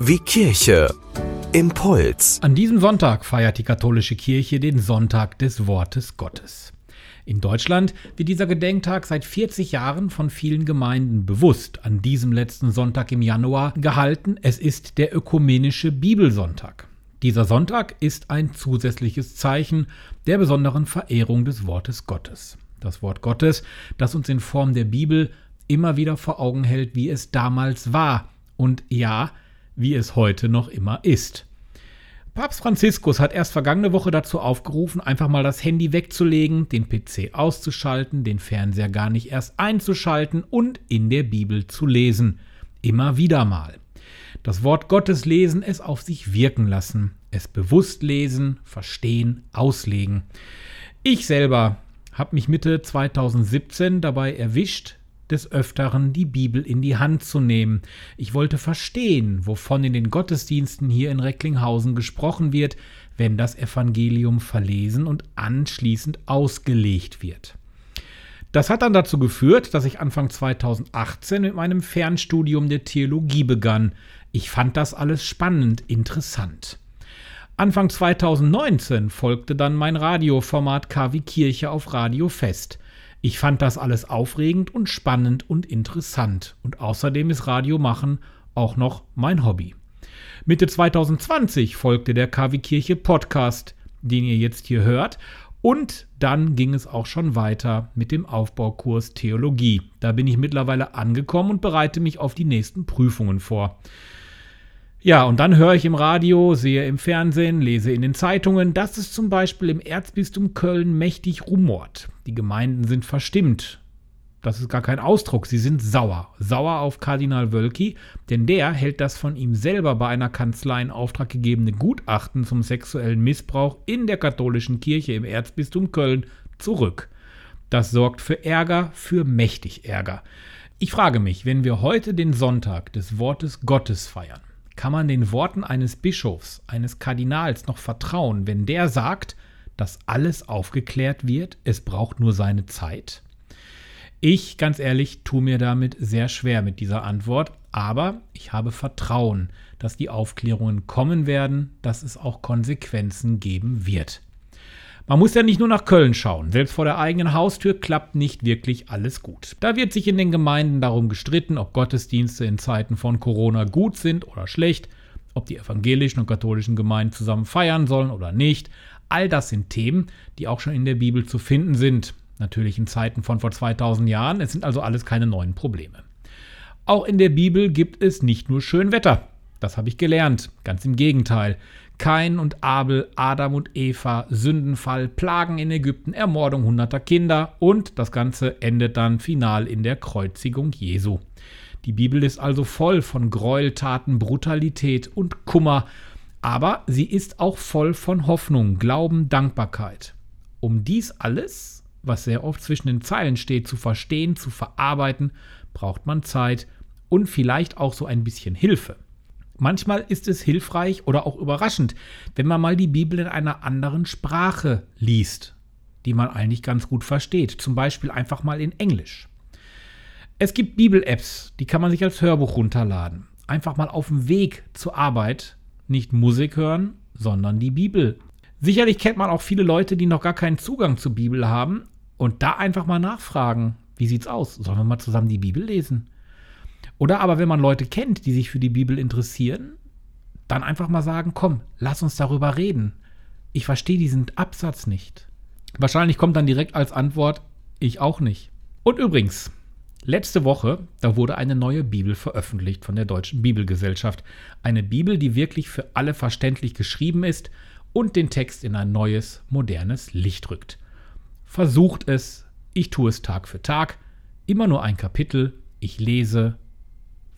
Wie Kirche. Impuls. An diesem Sonntag feiert die katholische Kirche den Sonntag des Wortes Gottes. In Deutschland wird dieser Gedenktag seit 40 Jahren von vielen Gemeinden bewusst an diesem letzten Sonntag im Januar gehalten. Es ist der ökumenische Bibelsonntag. Dieser Sonntag ist ein zusätzliches Zeichen der besonderen Verehrung des Wortes Gottes. Das Wort Gottes, das uns in Form der Bibel immer wieder vor Augen hält, wie es damals war und ja, wie es heute noch immer ist. Papst Franziskus hat erst vergangene Woche dazu aufgerufen, einfach mal das Handy wegzulegen, den PC auszuschalten, den Fernseher gar nicht erst einzuschalten und in der Bibel zu lesen. Immer wieder mal. Das Wort Gottes lesen, es auf sich wirken lassen, es bewusst lesen, verstehen, auslegen. Ich selber habe mich Mitte 2017 dabei erwischt, des Öfteren die Bibel in die Hand zu nehmen. Ich wollte verstehen, wovon in den Gottesdiensten hier in Recklinghausen gesprochen wird, wenn das Evangelium verlesen und anschließend ausgelegt wird. Das hat dann dazu geführt, dass ich Anfang 2018 mit meinem Fernstudium der Theologie begann. Ich fand das alles spannend, interessant. Anfang 2019 folgte dann mein Radioformat KW Kirche auf Radio Fest. Ich fand das alles aufregend und spannend und interessant. Und außerdem ist Radio machen auch noch mein Hobby. Mitte 2020 folgte der KW Kirche Podcast, den ihr jetzt hier hört. Und dann ging es auch schon weiter mit dem Aufbaukurs Theologie. Da bin ich mittlerweile angekommen und bereite mich auf die nächsten Prüfungen vor. Ja, und dann höre ich im Radio, sehe im Fernsehen, lese in den Zeitungen, dass es zum Beispiel im Erzbistum Köln mächtig rumort. Die Gemeinden sind verstimmt. Das ist gar kein Ausdruck, sie sind sauer. Sauer auf Kardinal Wölki, denn der hält das von ihm selber bei einer Kanzlei in Auftrag gegebene Gutachten zum sexuellen Missbrauch in der katholischen Kirche im Erzbistum Köln zurück. Das sorgt für Ärger, für mächtig Ärger. Ich frage mich, wenn wir heute den Sonntag des Wortes Gottes feiern, kann man den Worten eines Bischofs, eines Kardinals noch vertrauen, wenn der sagt, dass alles aufgeklärt wird, es braucht nur seine Zeit? Ich, ganz ehrlich, tue mir damit sehr schwer mit dieser Antwort, aber ich habe Vertrauen, dass die Aufklärungen kommen werden, dass es auch Konsequenzen geben wird. Man muss ja nicht nur nach Köln schauen. Selbst vor der eigenen Haustür klappt nicht wirklich alles gut. Da wird sich in den Gemeinden darum gestritten, ob Gottesdienste in Zeiten von Corona gut sind oder schlecht, ob die evangelischen und katholischen Gemeinden zusammen feiern sollen oder nicht. All das sind Themen, die auch schon in der Bibel zu finden sind. Natürlich in Zeiten von vor 2000 Jahren. Es sind also alles keine neuen Probleme. Auch in der Bibel gibt es nicht nur Schönwetter. Das habe ich gelernt. Ganz im Gegenteil. Kain und Abel, Adam und Eva, Sündenfall, Plagen in Ägypten, Ermordung hunderter Kinder und das Ganze endet dann final in der Kreuzigung Jesu. Die Bibel ist also voll von Gräueltaten, Brutalität und Kummer, aber sie ist auch voll von Hoffnung, Glauben, Dankbarkeit. Um dies alles, was sehr oft zwischen den Zeilen steht, zu verstehen, zu verarbeiten, braucht man Zeit und vielleicht auch so ein bisschen Hilfe. Manchmal ist es hilfreich oder auch überraschend, wenn man mal die Bibel in einer anderen Sprache liest, die man eigentlich ganz gut versteht. Zum Beispiel einfach mal in Englisch. Es gibt Bibel-Apps, die kann man sich als Hörbuch runterladen. Einfach mal auf dem Weg zur Arbeit nicht Musik hören, sondern die Bibel. Sicherlich kennt man auch viele Leute, die noch gar keinen Zugang zur Bibel haben und da einfach mal nachfragen, wie sieht's aus? Sollen wir mal zusammen die Bibel lesen? Oder aber wenn man Leute kennt, die sich für die Bibel interessieren, dann einfach mal sagen, komm, lass uns darüber reden. Ich verstehe diesen Absatz nicht. Wahrscheinlich kommt dann direkt als Antwort, ich auch nicht. Und übrigens, letzte Woche, da wurde eine neue Bibel veröffentlicht von der Deutschen Bibelgesellschaft. Eine Bibel, die wirklich für alle verständlich geschrieben ist und den Text in ein neues, modernes Licht rückt. Versucht es, ich tue es Tag für Tag, immer nur ein Kapitel, ich lese,